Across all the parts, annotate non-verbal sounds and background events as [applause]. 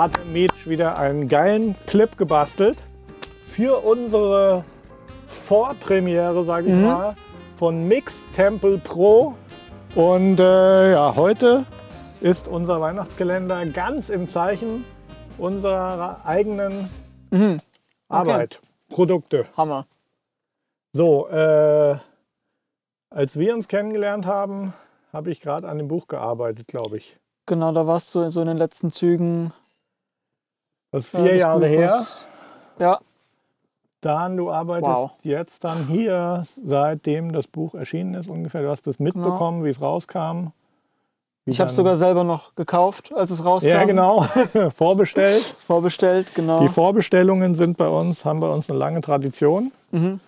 Artem Meach wieder einen geilen Clip gebastelt für unsere Vorpremiere, sage ich Mhm. mal, von Mix Temple Pro. Und äh, ja, heute ist unser Weihnachtskalender ganz im Zeichen unserer eigenen Mhm. Arbeit, Produkte. Hammer. So, äh, als wir uns kennengelernt haben, habe ich gerade an dem Buch gearbeitet, glaube ich. Genau, da warst du so in den letzten Zügen. Das ist vier des Jahre her. Buches. Ja, Dan, du arbeitest Wow. jetzt dann hier, seitdem das Buch erschienen ist ungefähr. Du hast das mitbekommen, wie es rauskam. Wie Genau. ich habe es dann- sogar selber noch gekauft, als es rauskam. Ja, genau. [laughs] Vorbestellt. [laughs] Vorbestellt, genau. Die Vorbestellungen sind bei uns, haben bei uns eine lange Tradition. Mhm.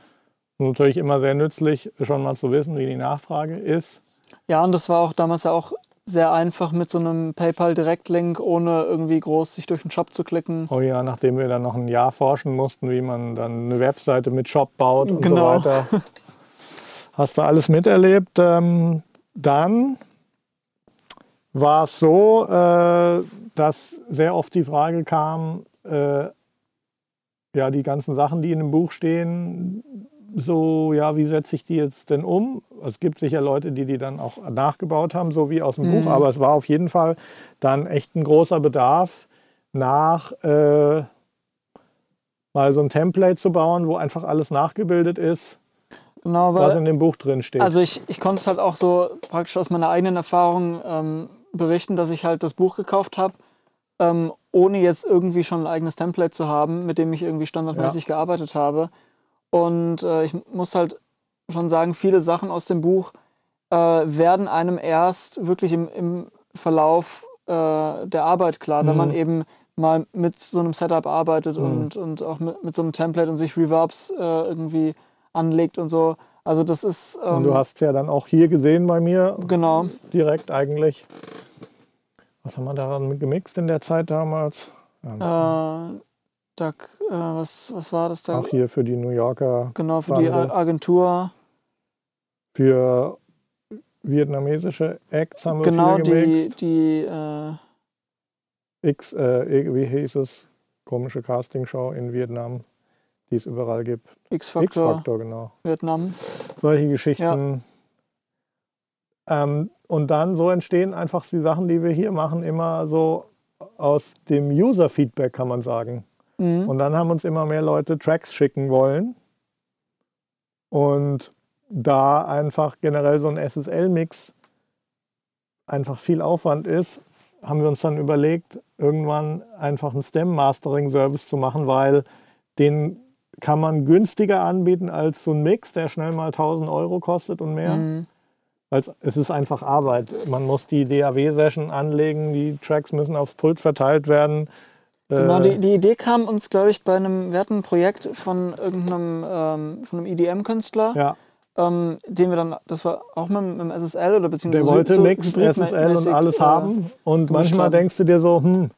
Natürlich immer sehr nützlich, schon mal zu wissen, wie die Nachfrage ist. Ja, und das war auch damals ja auch sehr einfach mit so einem PayPal-Direktlink, ohne irgendwie groß sich durch den Shop zu klicken. Oh ja, nachdem wir dann noch ein Jahr forschen mussten, wie man dann eine Webseite mit Shop baut und Genau. so weiter. [laughs] Hast du alles miterlebt. Ähm, dann war es so, äh, dass sehr oft die Frage kam, äh, ja, die ganzen Sachen, die in dem Buch stehen, so, ja, wie setze ich die jetzt denn um? Es gibt sicher Leute, die die dann auch nachgebaut haben, so wie aus dem Mhm. Buch, aber es war auf jeden Fall dann echt ein großer Bedarf nach äh, mal so ein Template zu bauen, wo einfach alles nachgebildet ist, Genau, was in dem Buch drin steht. also ich, ich konnte es halt auch so praktisch aus meiner eigenen Erfahrung ähm, berichten, dass ich halt das Buch gekauft habe, ähm, ohne jetzt irgendwie schon ein eigenes Template zu haben, mit dem ich irgendwie standardmäßig gearbeitet habe. Und äh, ich muss halt schon sagen, viele Sachen aus dem Buch äh, werden einem erst wirklich im, im Verlauf äh, der Arbeit klar, wenn Mhm. man eben mal mit so einem Setup arbeitet Mhm. und, und auch mit, mit so einem Template und sich Reverbs äh, irgendwie anlegt und so. Also das ist ähm, und du hast ja dann auch hier gesehen bei mir, genau. direkt eigentlich. Was haben wir daran gemixt in der Zeit damals? Ja, Äh, da, äh, was, was war das da? auch hier für die New Yorker, Genau, für die Agentur. für vietnamesische Acts haben wir Genau, viel die, gemixt. die äh, X, äh, wie hieß es? Komische Castingshow in Vietnam, die es überall gibt. X-Factor X-Factor, genau. Vietnam. solche Geschichten. Ähm, und dann so entstehen einfach die Sachen, die wir hier machen, immer so aus dem User-Feedback, kann man sagen. Mhm. Und dann haben uns immer mehr Leute Tracks schicken wollen. Und da einfach generell so ein SSL-Mix einfach viel Aufwand ist, haben wir uns dann überlegt, irgendwann einfach einen Stem-Mastering-Service zu machen, weil den kann man günstiger anbieten als so ein Mix, der schnell mal 1000 Euro kostet und mehr. Mhm. Weil es ist einfach Arbeit. Man muss die DAW-Session anlegen, die Tracks müssen aufs Pult verteilt werden. Genau, Äh, die, die Idee kam uns, glaube ich, bei einem, wir hatten ein Projekt von irgendeinem ähm, von einem EDM-Künstler, ja, ähm, den wir dann, das war auch mit, mit dem SSL oder beziehungsweise der wollte so Mix, SSL und alles äh, haben. Und manchmal haben. denkst du dir so, hm,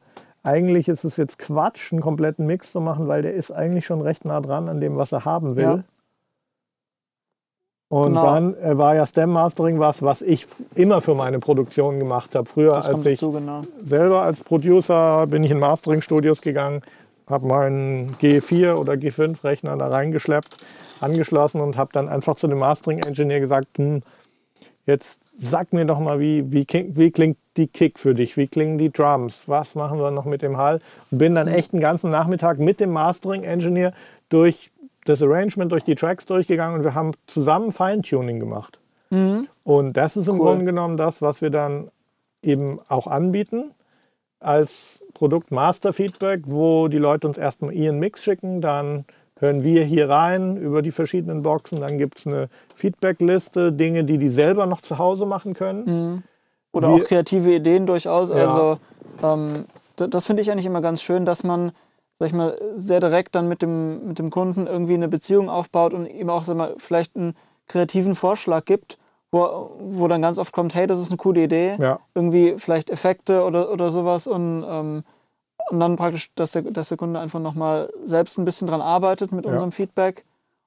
eigentlich ist es jetzt Quatsch, einen kompletten Mix zu machen, weil der ist eigentlich schon recht nah dran an dem, was er haben will. Ja. Und Genau. dann äh, war ja Stem Mastering was, was ich immer für meine Produktion gemacht habe. Früher, als ich dazu, genau. selber als Producer bin ich in Mastering-Studios gegangen, habe meinen G4 oder G5-Rechner da reingeschleppt, angeschlossen und habe dann einfach zu dem Mastering-Engineer gesagt, hm, jetzt sag mir doch mal, wie, wie, wie klingt die Kick für dich, wie klingen die Drums, was machen wir noch mit dem Hall und bin dann echt einen ganzen Nachmittag mit dem Mastering-Engineer durch das Arrangement, durch die Tracks durchgegangen und wir haben zusammen Feintuning gemacht. Mhm. Und das ist im Cool. Grunde genommen das, was wir dann eben auch anbieten als Produkt Master Feedback, wo die Leute uns erstmal ihren Mix schicken, dann hören wir hier rein über die verschiedenen Boxen, dann gibt es eine Feedbackliste, Dinge, die die selber noch zu Hause machen können. Mhm. Oder Wir- auch kreative Ideen durchaus. Ja. Also ähm, das finde ich eigentlich immer ganz schön, dass man, sag ich mal, sehr direkt dann mit dem, mit dem Kunden irgendwie eine Beziehung aufbaut und ihm auch sag mal, vielleicht einen kreativen Vorschlag gibt, wo, wo dann ganz oft kommt, hey, das ist eine coole Idee, Ja, irgendwie vielleicht Effekte oder, oder sowas und, ähm, und dann praktisch, dass der, dass der Kunde einfach nochmal selbst ein bisschen dran arbeitet mit Ja. unserem Feedback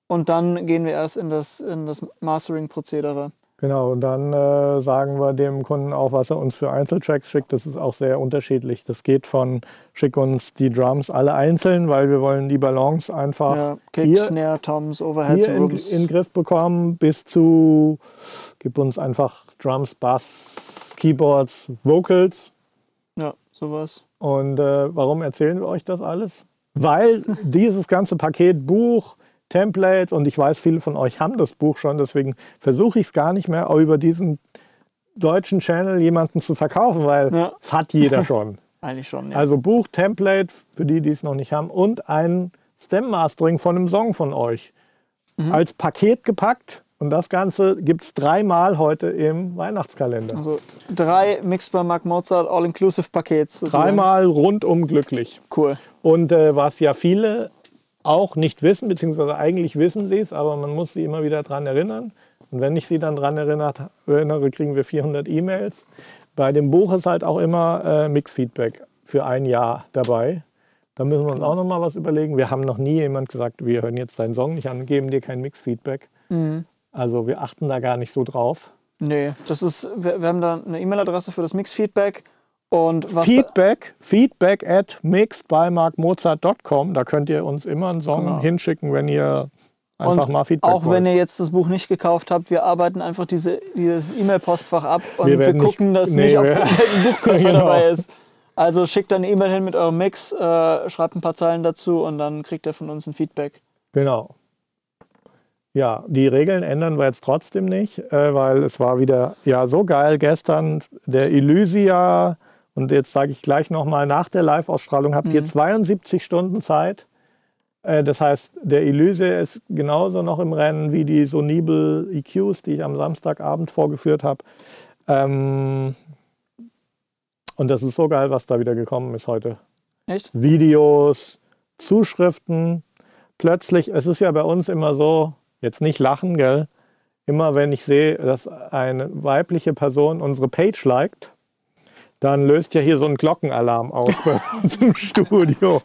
und dann gehen wir erst in das, in das Mastering-Prozedere. Genau, und dann äh, sagen wir dem Kunden auch, was er uns für Einzeltracks schickt. Das ist auch sehr unterschiedlich. Das geht von, schick uns die Drums alle einzeln, weil wir wollen die Balance einfach Ja, Kick, hier, Snare, Toms, Overheads, hier in, in Griff bekommen, bis zu, gib uns einfach Drums, Bass, Keyboards, Vocals. ja, sowas. Und äh, warum erzählen wir euch das alles? Weil [laughs] dieses ganze Paket Buch, Templates und ich weiß, viele von euch haben das Buch schon, deswegen versuche ich es gar nicht mehr über diesen deutschen Channel jemanden zu verkaufen, weil Ja. es hat jeder [laughs] schon. Eigentlich schon, ja. Also Buch, Template für die, die es noch nicht haben und ein Stem-Mastering von einem Song von euch. Mhm. Als Paket gepackt und das Ganze gibt es dreimal heute im Weihnachtskalender. also drei Mixed by Mark Mozart All-Inclusive-Pakets. sozusagen. Dreimal rundum glücklich. Cool. Und äh, was ja viele auch nicht wissen, beziehungsweise eigentlich wissen sie es, aber man muss sie immer wieder daran erinnern. Und wenn ich sie dann daran erinnere, kriegen wir 400 E-Mails. Bei dem Buch ist halt auch immer äh, Mix-Feedback für ein Jahr dabei. Da müssen wir uns auch noch mal was überlegen. Wir haben noch nie jemand gesagt, wir hören jetzt deinen Song nicht an, geben dir kein Mix-Feedback. Also wir achten da gar nicht so drauf. Nee, das ist, wir, wir haben da eine E-Mail-Adresse für das Mix-Feedback. Und was Feedback, feedback at mixedbymarkmozart.com. Da könnt ihr uns immer einen Song Genau. hinschicken, wenn ihr einfach und mal Feedback auch wollt. wenn ihr jetzt das Buch nicht gekauft habt, wir arbeiten einfach diese, dieses E-Mail-Postfach ab und Wir wir, werden nicht- gucken, dass nee, nicht, ob [laughs] ein Buchkäufer Genau. dabei ist. Also schickt dann eine E-Mail hin mit eurem Mix, äh, schreibt ein paar Zeilen dazu und dann kriegt ihr von uns ein Feedback. Genau. Ja, die Regeln ändern wir jetzt trotzdem nicht, äh, weil es war wieder ja so geil gestern der Elysia und jetzt sage ich gleich nochmal nach der Live-Ausstrahlung habt ihr 72 Stunden Zeit. Äh, das heißt, der Elysia ist genauso noch im Rennen wie die Sonibel EQs, die ich am Samstagabend vorgeführt habe. Ähm, und das ist so geil, was da wieder gekommen ist heute. Echt? Videos, Zuschriften. Plötzlich, es ist ja bei uns immer so, jetzt nicht lachen, gell? Immer wenn ich sehe, dass eine weibliche Person unsere Page liked, dann löst ja hier so ein Glockenalarm aus bei [laughs] uns im Studio.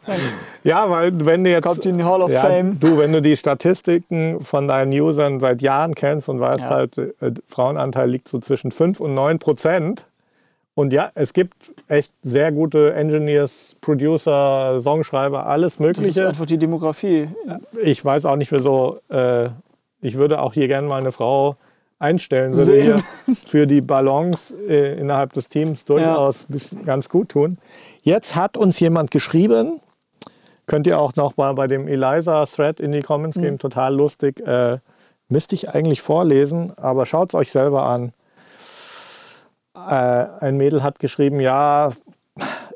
Ja, weil wenn du jetzt. Kommt in die Hall of ja, Fame. Du, wenn du die Statistiken von deinen Usern seit Jahren kennst und weißt Ja. halt, äh, Frauenanteil liegt so zwischen 5 und 9 Prozent. Und ja, es gibt echt sehr gute Engineers, Producer, Songschreiber, alles Das ist Mögliche. einfach die Demografie. Ich weiß auch nicht, wieso. Äh, ich würde auch hier gerne mal eine Frau einstellen, würde hier für die Balance äh, innerhalb des Teams durchaus bis- ganz gut tun. Jetzt hat uns jemand geschrieben, könnt ihr auch noch mal bei dem Eliza-Thread in die Comments geben, total lustig. Äh, müsste ich eigentlich vorlesen, aber schaut es euch selber an. Äh, ein Mädel hat geschrieben, ja,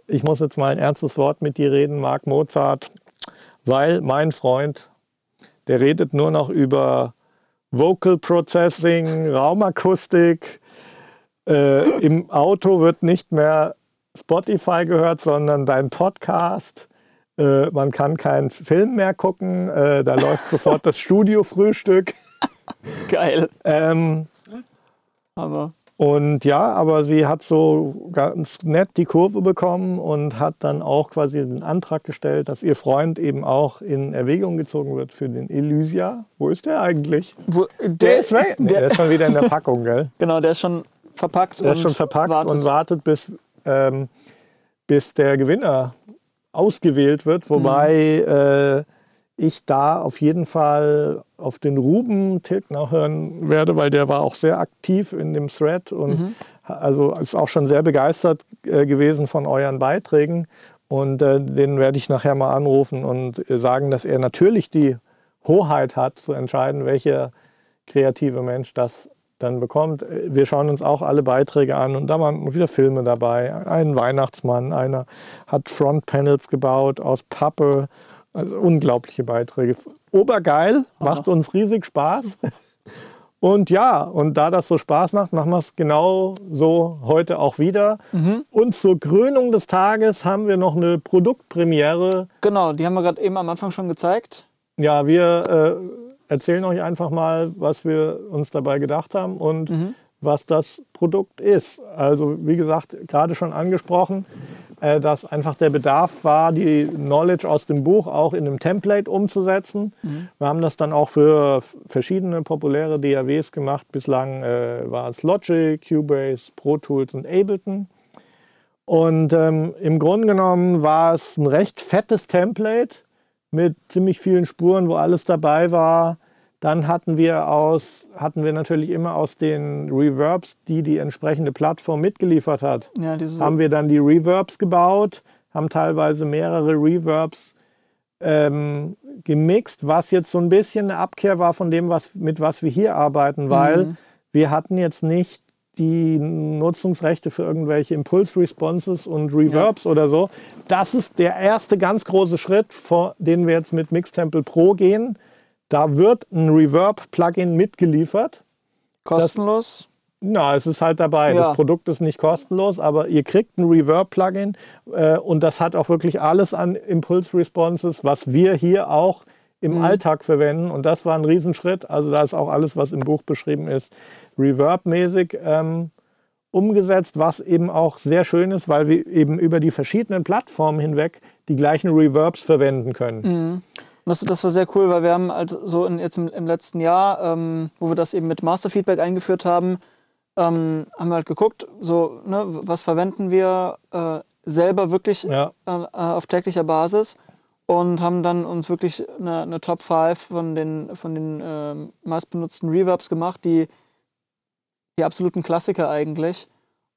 ich muss jetzt mal ein ernstes Wort mit dir reden, Marc Mozart, weil mein Freund, der redet nur noch über Vocal Processing, Raumakustik. Äh, Im Auto wird nicht mehr Spotify gehört, sondern dein Podcast. Äh, man kann keinen Film mehr gucken. Äh, da läuft [laughs] sofort das Studiofrühstück. Geil. Ähm, Aber und ja, aber sie hat so ganz nett die Kurve bekommen und hat dann auch quasi den Antrag gestellt, dass ihr Freund eben auch in Erwägung gezogen wird für den Elysia. Wo ist der eigentlich? wo, Der ist weg. Nee, der, der ist schon wieder in der Packung, gell? [laughs] genau, der ist schon verpackt. Der ist schon verpackt wartet. und wartet, bis, ähm, bis der Gewinner ausgewählt wird. Wobei äh, ich da auf jeden Fall auf den Ruben Tilgner hören werde, weil der war auch sehr aktiv in dem Thread und also ist auch schon sehr begeistert äh, gewesen von euren Beiträgen. Und äh, den werde ich nachher mal anrufen und äh, sagen, dass er natürlich die Hoheit hat, zu entscheiden, welcher kreative Mensch das dann bekommt. Äh, Wir schauen uns auch alle Beiträge an und da waren wieder Filme dabei. Ein Weihnachtsmann, einer hat Frontpanels gebaut aus Pappe. Also unglaubliche Beiträge. Obergeil, macht uns riesig Spaß. [laughs] Und ja, und da das so Spaß macht, machen wir es genau so heute auch wieder. Und zur Krönung des Tages haben wir noch eine Produktpremiere. Genau, die haben wir gerade eben am Anfang schon gezeigt. Ja, wir äh, erzählen euch einfach mal, was wir uns dabei gedacht haben und was das Produkt ist. Also wie gesagt, gerade schon angesprochen, äh, dass einfach der Bedarf war, die Knowledge aus dem Buch auch in einem Template umzusetzen. Mhm. Wir haben das dann auch für verschiedene populäre DAWs gemacht. Bislang äh, war es Logic, Cubase, Pro Tools und Ableton. Und ähm, im Grunde genommen war es ein recht fettes Template mit ziemlich vielen Spuren, wo alles dabei war. Dann hatten wir, aus, hatten wir natürlich immer aus den Reverbs, die die entsprechende Plattform mitgeliefert hat, ja, haben wir dann die Reverbs gebaut, haben teilweise mehrere Reverbs ähm, gemixt, was jetzt so ein bisschen eine Abkehr war von dem, was, mit was wir hier arbeiten, weil mhm. wir hatten jetzt nicht die Nutzungsrechte für irgendwelche Impulse-Responses und Reverbs ja. oder so. Das ist der erste ganz große Schritt, vor, den wir jetzt mit Mixtemple Pro gehen. Da wird ein Reverb-Plugin mitgeliefert. Kostenlos? Das, na, es ist halt dabei. Ja. Das Produkt ist nicht kostenlos, aber ihr kriegt ein Reverb-Plugin äh, und das hat auch wirklich alles an Impulse-Responses, was wir hier auch im mhm. Alltag verwenden. Und das war ein Riesenschritt. Also da ist auch alles, was im Buch beschrieben ist, Reverb-mäßig ähm, umgesetzt, was eben auch sehr schön ist, weil wir eben über die verschiedenen Plattformen hinweg die gleichen Reverbs verwenden können. Mhm. Das, das, war sehr cool, weil wir haben halt so in, jetzt im, im, letzten Jahr, ähm, wo wir das eben mit Master Feedback eingeführt haben, ähm, haben wir halt geguckt, so, ne, was verwenden wir äh, selber wirklich ja. äh, auf täglicher Basis und haben dann uns wirklich eine, eine Top 5 von den, von den äh, meistbenutzten Reverbs gemacht, die, die absoluten Klassiker eigentlich.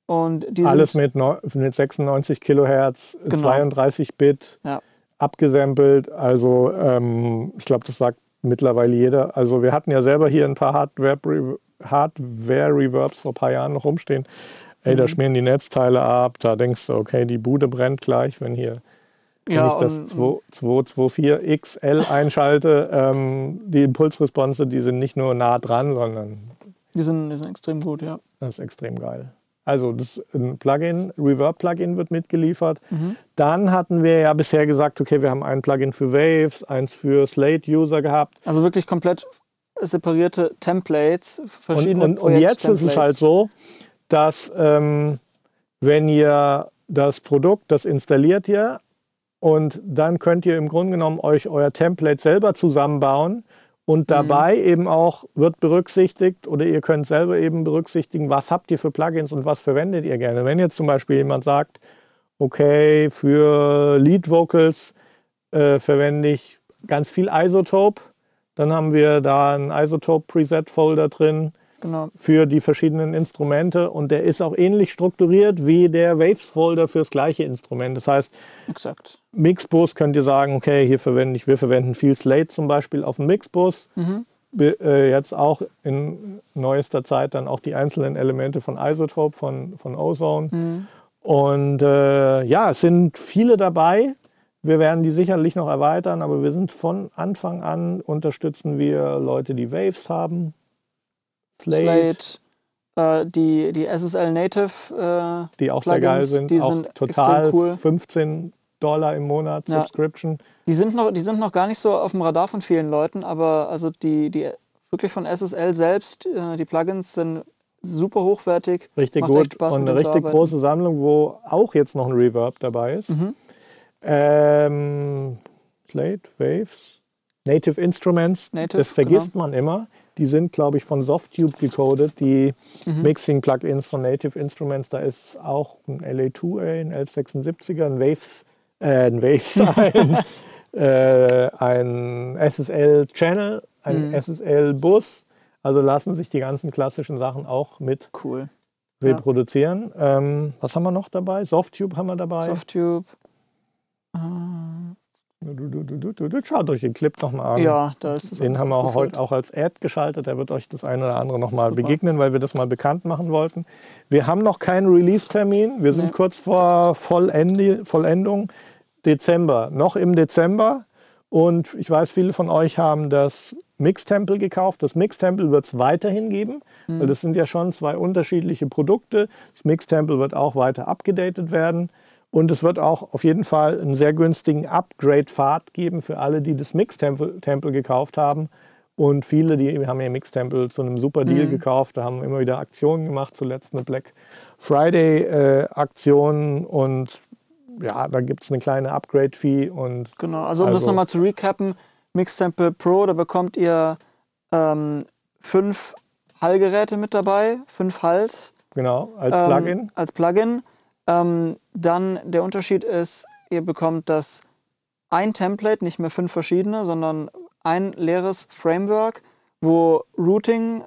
Und Alles mit, mit 96 Kilohertz, genau. 32 Bit. Ja abgesampelt. Also ähm, ich glaube, das sagt mittlerweile jeder. Also wir hatten ja selber hier ein paar Hardware-Reverbs vor ein paar Jahren noch rumstehen. Ey, mhm. da schmieren die Netzteile ab, da denkst du, okay, die Bude brennt gleich, wenn hier ja, wenn ich das 224 XL einschalte, ähm, die Impulsresponse, die sind nicht nur nah dran, sondern. Die sind, die sind extrem gut, ja. Das ist extrem geil. Also das ein Plugin, Reverb-Plugin wird mitgeliefert. Mhm. Dann hatten wir ja bisher gesagt, okay, wir haben ein Plugin für Waves, eins für Slate-User gehabt. Also wirklich komplett separierte Templates, verschiedene Und, und, und jetzt ist es halt so, dass ähm, wenn ihr das Produkt, das installiert ihr und dann könnt ihr im Grunde genommen euch euer Template selber zusammenbauen und dabei mhm. eben auch wird berücksichtigt oder ihr könnt selber eben berücksichtigen, was habt ihr für Plugins und was verwendet ihr gerne. Wenn jetzt zum Beispiel jemand sagt, okay, für Lead Vocals äh, verwende ich ganz viel Isotope, dann haben wir da einen Isotope Preset Folder drin genau. für die verschiedenen Instrumente und der ist auch ähnlich strukturiert wie der Waves-Folder für das gleiche Instrument. Das heißt, Exakt. Mixbus könnt ihr sagen, okay, hier verwende ich, wir verwenden viel Slate zum Beispiel auf dem Mixbus. Mhm. Äh, jetzt auch in neuester Zeit dann auch die einzelnen Elemente von Isotope, von, von Ozone. Mhm. Und äh, ja, es sind viele dabei. Wir werden die sicherlich noch erweitern, aber wir sind von Anfang an unterstützen wir Leute, die Waves haben, Slate, Slate äh, die, die SSL Native. Äh, die auch Plugins, sehr geil sind. Die auch sind total cool. 15 Dollar im Monat ja. Subscription. Die sind, noch, die sind noch gar nicht so auf dem Radar von vielen Leuten, aber also die, die wirklich von SSL selbst, äh, die Plugins sind super hochwertig. Richtig gut Spaß, und eine richtig große Sammlung, wo auch jetzt noch ein Reverb dabei ist. Mhm. Ähm, Slate, Waves, Native Instruments, Native, das vergisst genau. man immer. Die sind, glaube ich, von Softtube gecodet, die mhm. Mixing-Plugins von Native Instruments. Da ist auch ein LA2A, ein 1176er, ein Waves, äh, ein Waves, [laughs] ein, äh, ein SSL-Channel, ein mhm. SSL-Bus. Also lassen sich die ganzen klassischen Sachen auch mit cool. reproduzieren. Ja. Ähm, was haben wir noch dabei? Softtube haben wir dabei. Softtube. Äh, Schaut euch den Clip nochmal an. Ja, da ist es. Den haben wir auch heute auch als Ad geschaltet. Der wird euch das eine oder andere nochmal begegnen, weil wir das mal bekannt machen wollten. Wir haben noch keinen Release-Termin. Wir sind nee. kurz vor Vollendi Vollendung. Dezember. Noch im Dezember. Und ich weiß, viele von euch haben das Mix-Temple gekauft. Das Mix-Temple wird es weiterhin geben, mhm. weil das sind ja schon zwei unterschiedliche Produkte. Das Mix-Temple wird auch weiter abgedatet werden. Und es wird auch auf jeden Fall einen sehr günstigen Upgrade-Pfad geben für alle, die das Mix-Temple gekauft haben. Und viele, die haben ihr Mix-Temple zu einem super Deal mhm. gekauft. Da haben wir immer wieder Aktionen gemacht, zuletzt eine Black Friday-Aktion. Äh, und ja, da gibt es eine kleine Upgrade-Fee und. Genau, also um das Also- nochmal zu recappen, Mix Sample Pro, da bekommt ihr ähm, fünf Hallgeräte mit dabei, fünf Hals. Genau, als ähm, Plugin. Als Plugin. Ähm, dann der Unterschied ist, ihr bekommt das ein Template, nicht mehr fünf verschiedene, sondern ein leeres Framework, wo Routing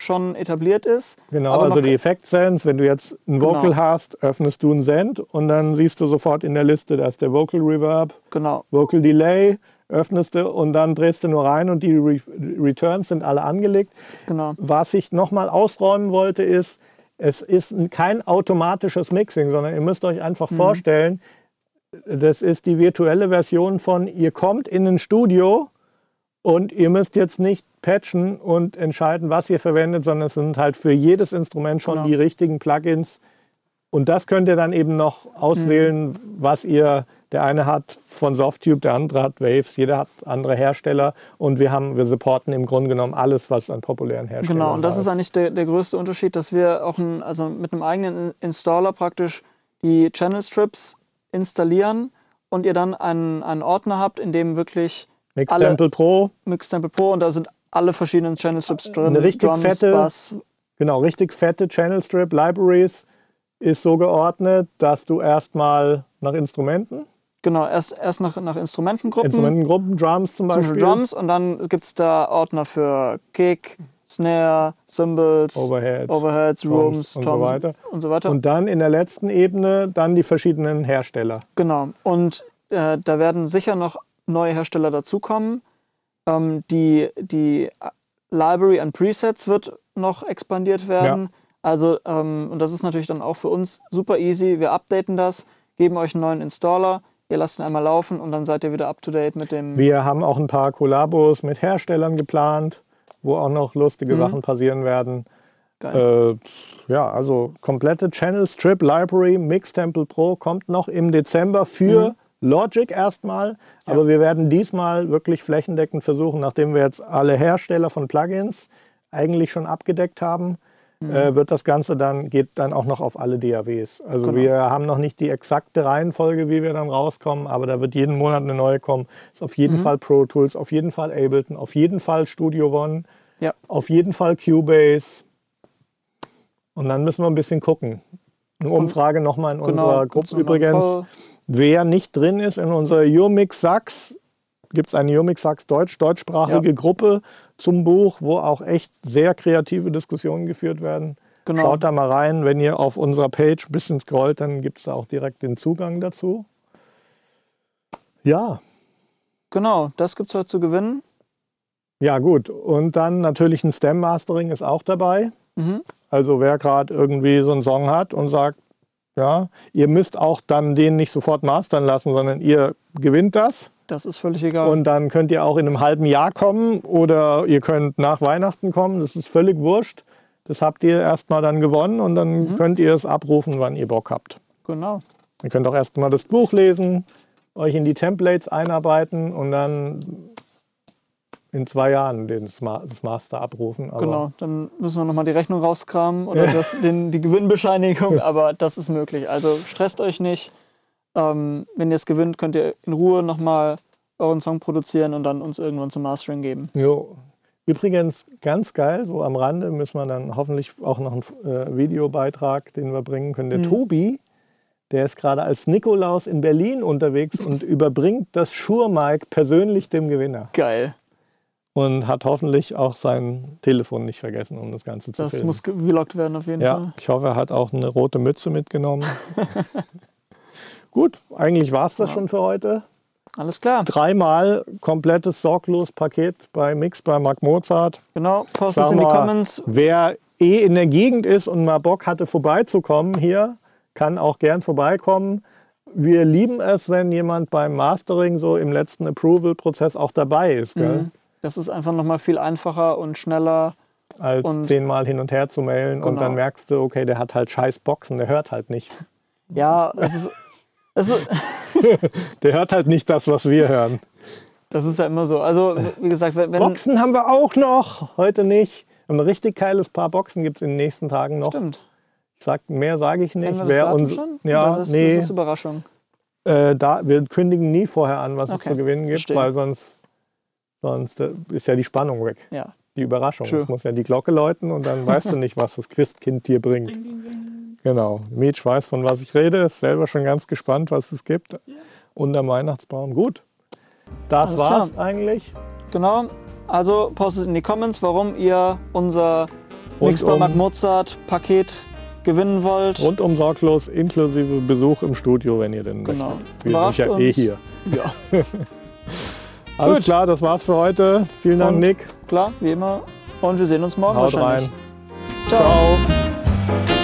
schon etabliert ist. Genau, also die Effect Sense, wenn du jetzt ein Genau. Vocal hast, öffnest du ein Send und dann siehst du sofort in der Liste, da ist der Vocal Reverb, Genau, Vocal Delay, öffnest du und dann drehst du nur rein und die Re Returns sind alle angelegt. genau. Was ich nochmal ausräumen wollte, ist, es ist ein- kein automatisches Mixing, sondern ihr müsst euch einfach vorstellen, das ist die virtuelle Version von, ihr kommt in ein Studio und ihr müsst jetzt nicht patchen und entscheiden, was ihr verwendet, sondern es sind halt für jedes Instrument schon Genau. die richtigen Plugins. Und das könnt ihr dann eben noch auswählen, was ihr, der eine hat von Softtube, der andere hat Waves, jeder hat andere Hersteller. Und wir haben, wir supporten im Grunde genommen alles, was an populären Herstellern Genau, und das da ist. eigentlich der, der größte Unterschied, dass wir auch ein, also mit einem eigenen Installer praktisch die Channel Strips installieren und ihr dann einen, einen Ordner habt, in dem wirklich Mixtemple Pro, Mixtemple Pro und da sind alle verschiedenen Channel Strips drin. Eine richtig Drums, fette- Bass. genau, richtig fette Channel Strip Libraries ist so geordnet, dass du erstmal nach Instrumenten, Genau, erst, erst nach, nach Instrumentengruppen, Instrumentengruppen, Drums zum zum Beispiel, Beispiel Drums und dann gibt es da Ordner für Kick, Snare, Cymbals, Overhead, Overheads, Toms Rooms, und so Toms weiter. und so weiter. Und dann in der letzten Ebene dann die verschiedenen Hersteller. Genau. Und äh, da werden sicher noch neue Hersteller dazukommen. Ähm, die, die Library an Presets wird noch expandiert werden. Also, ähm, und das ist natürlich dann auch für uns super easy. Wir updaten das, geben euch einen neuen Installer, ihr lasst ihn einmal laufen und dann seid ihr wieder up to date mit dem. Wir haben auch ein paar Kollabos mit Herstellern geplant, wo auch noch lustige Mhm. Sachen passieren werden. Äh, ja, also komplette Channel Strip Library Mixtemple Pro kommt noch im Dezember für Logic erstmal. Aber wir werden diesmal wirklich flächendeckend versuchen, nachdem wir jetzt alle Hersteller von Plugins eigentlich schon abgedeckt haben, äh, wird das Ganze dann, geht dann auch noch auf alle DAWs. Also Genau. wir haben noch nicht die exakte Reihenfolge, wie wir dann rauskommen, aber da wird jeden Monat eine neue kommen. Ist auf jeden Fall Pro Tools, auf jeden Fall Ableton, auf jeden Fall Studio One, Ja. auf jeden Fall Cubase. Und dann müssen wir ein bisschen gucken. Eine Umfrage nochmal in unserer Gruppe übrigens. Wer nicht drin ist in unserer Urmix Sachs, gibt es eine Sachs Deutsch, deutschsprachige Ja. Gruppe zum Buch, wo auch echt sehr kreative Diskussionen geführt werden. Genau. Schaut da mal rein. Wenn ihr auf unserer Page ein bisschen scrollt, dann gibt es da auch direkt den Zugang dazu. Ja, Genau, das gibt es heute zu gewinnen. ja gut. Und dann natürlich ein Stem Mastering ist auch dabei. Mhm. Also wer gerade irgendwie so einen Song hat und sagt, ja, ihr müsst auch dann den nicht sofort mastern lassen, sondern ihr gewinnt das. Das ist völlig egal. Und dann könnt ihr auch in einem halben Jahr kommen oder ihr könnt nach Weihnachten kommen. Das ist völlig wurscht. Das habt ihr erstmal dann gewonnen und dann könnt ihr es abrufen, wann ihr Bock habt. genau. Ihr könnt auch erstmal das Buch lesen, euch in die Templates einarbeiten und dann in zwei Jahren den das Master abrufen. Genau, dann müssen wir nochmal die Rechnung rauskramen oder das, den, die Gewinnbescheinigung, aber das ist möglich. Also stresst euch nicht. Ähm, wenn ihr es gewinnt, könnt ihr in Ruhe nochmal euren Song produzieren und dann uns irgendwann zum Mastering geben. Jo. Übrigens ganz geil, so am Rande müssen wir dann hoffentlich auch noch einen äh, Videobeitrag, den wir bringen können. Der Tobi, der ist gerade als Nikolaus in Berlin unterwegs und [laughs] überbringt das Shure-Mic persönlich dem Gewinner. Geil. Und hat hoffentlich auch sein Telefon nicht vergessen, um das Ganze zu Das filmen. muss gevloggt werden auf jeden ja, Fall. ich hoffe, er hat auch eine rote Mütze mitgenommen. [laughs] Gut, eigentlich war es das schon für heute. Alles klar. Dreimal komplettes sorglos Paket bei Mix bei Mark Mozart. Genau, postet es in die Comments. Wer eh in der Gegend ist und mal Bock hatte, vorbeizukommen hier, kann auch gern vorbeikommen. Wir lieben es, wenn jemand beim Mastering so im letzten Approval-Prozess auch dabei ist, gell? Mhm. Das ist einfach nochmal viel einfacher und schneller. als Und- zehnmal hin und her zu mailen und Genau. dann merkst du, okay, der hat halt scheiß Boxen, der hört halt nicht. Ja, es ist, [laughs] Der hört halt nicht das, was wir hören. das ist ja immer so. Also, wie gesagt, wenn. Boxen haben wir auch noch, heute nicht. Ein richtig geiles Paar Boxen gibt es in den nächsten Tagen noch. Stimmt. Ich sag, mehr sage ich nicht. Wer uns, schon? Ja, Oder das, nee. das ist Überraschung. Äh, da, wir kündigen nie vorher an, was es Okay, zu gewinnen gibt, verstehe. weil sonst, sonst äh, ist ja die Spannung weg. Ja. Die Überraschung. Es muss ja die Glocke läuten und dann weißt du [laughs] nicht, was das Christkind dir bringt. Genau. Mietsch weiß, von was ich rede, ist selber schon ganz gespannt, was es gibt. Unterm Weihnachtsbaum. Gut. Das Alles war's eigentlich. Genau. Also postet in die Comments, warum ihr unser Mix bei Rundum- Mark Mozart Paket gewinnen wollt. Rundum sorglos, inklusive Besuch im Studio, wenn ihr denn Genau. möchtet. Wir Überrascht sind ja eh uns. hier. Ja, [laughs] Alles Gut. klar, das war's für heute. Vielen Dank, Und- Nick. Klar, wie immer. Und wir sehen uns morgen Haut wahrscheinlich. rein. Ciao.